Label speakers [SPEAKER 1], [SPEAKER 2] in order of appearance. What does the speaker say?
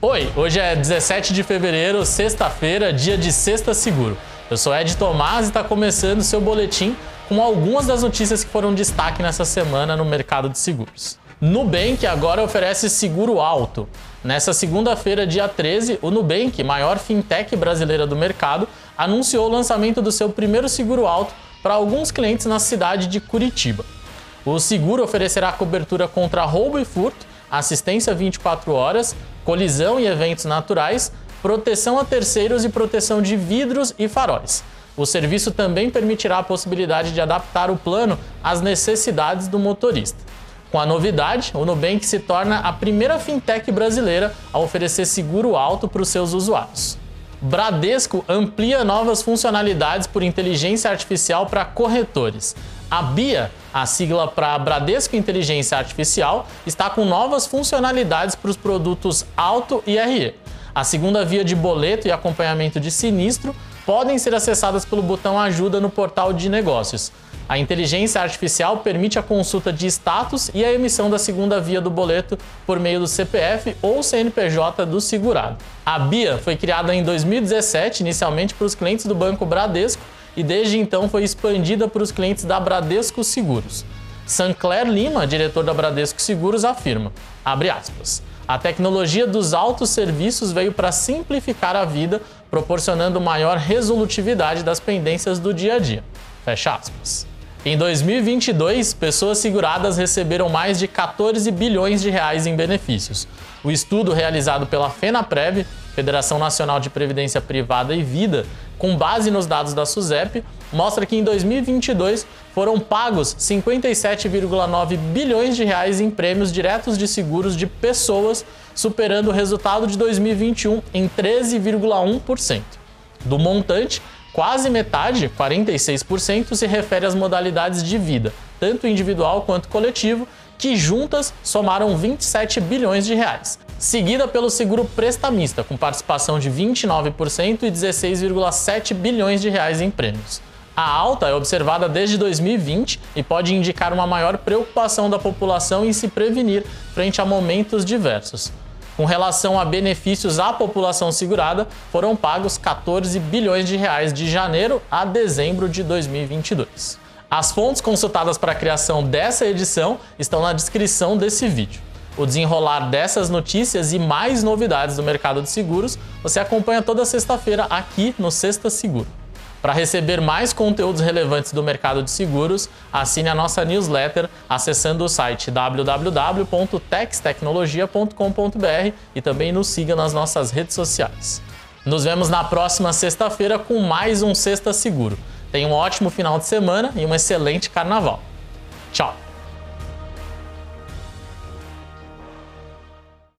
[SPEAKER 1] Oi, hoje é 17 de fevereiro, sexta-feira, dia de Sexta Seguro. Eu sou Ed Tomás e está começando seu boletim com algumas das notícias que foram destaque nessa semana no mercado de seguros. Nubank agora oferece seguro alto. Nessa segunda-feira, dia 13, o Nubank, maior fintech brasileira do mercado, anunciou o lançamento do seu primeiro seguro alto para alguns clientes na cidade de Curitiba. O seguro oferecerá cobertura contra roubo e furto, assistência 24 horas, colisão e eventos naturais, proteção a terceiros e proteção de vidros e faróis. O serviço também permitirá a possibilidade de adaptar o plano às necessidades do motorista. Com a novidade, o Nubank se torna a primeira fintech brasileira a oferecer seguro alto para os seus usuários. Bradesco amplia novas funcionalidades por inteligência artificial para corretores. A BIA, a sigla para Bradesco Inteligência Artificial, está com novas funcionalidades para os produtos Auto e RE. A segunda via de boleto e acompanhamento de sinistro podem ser acessadas pelo botão Ajuda no portal de negócios. A inteligência artificial permite a consulta de status e a emissão da segunda via do boleto por meio do CPF ou CNPJ do segurado. A BIA foi criada em 2017, inicialmente para os clientes do Banco Bradesco, e desde então foi expandida para os clientes da Bradesco Seguros. Sancler Lima, diretor da Bradesco Seguros, afirma, aspas, a tecnologia dos altos serviços veio para simplificar a vida, proporcionando maior resolutividade das pendências do dia a dia. Fecha aspas. Em 2022, pessoas seguradas receberam mais de 14 bilhões de reais em benefícios. O estudo realizado pela FenaPrev, Federação Nacional de Previdência Privada e Vida, com base nos dados da SUSEP, mostra que em 2022 foram pagos 57,9 bilhões de reais em prêmios diretos de seguros de pessoas, superando o resultado de 2021 em 13,1%. Do montante, Quase metade, 46%, se refere às modalidades de vida, tanto individual quanto coletivo, que juntas somaram 27 bilhões de reais, seguida pelo seguro prestamista, com participação de 29% e 16,7 bilhões de reais em prêmios. A alta é observada desde 2020 e pode indicar uma maior preocupação da população em se prevenir frente a momentos diversos. Com relação a benefícios à população segurada, foram pagos 14 bilhões de reais de janeiro a dezembro de 2022. As fontes consultadas para a criação dessa edição estão na descrição desse vídeo. O desenrolar dessas notícias e mais novidades do mercado de seguros você acompanha toda sexta-feira aqui no Sexta Seguro. Para receber mais conteúdos relevantes do mercado de seguros, assine a nossa newsletter acessando o site www.textecnologia.com.br e também nos siga nas nossas redes sociais. Nos vemos na próxima sexta-feira com mais um Sexta Seguro. Tenha um ótimo final de semana e um excelente carnaval. Tchau!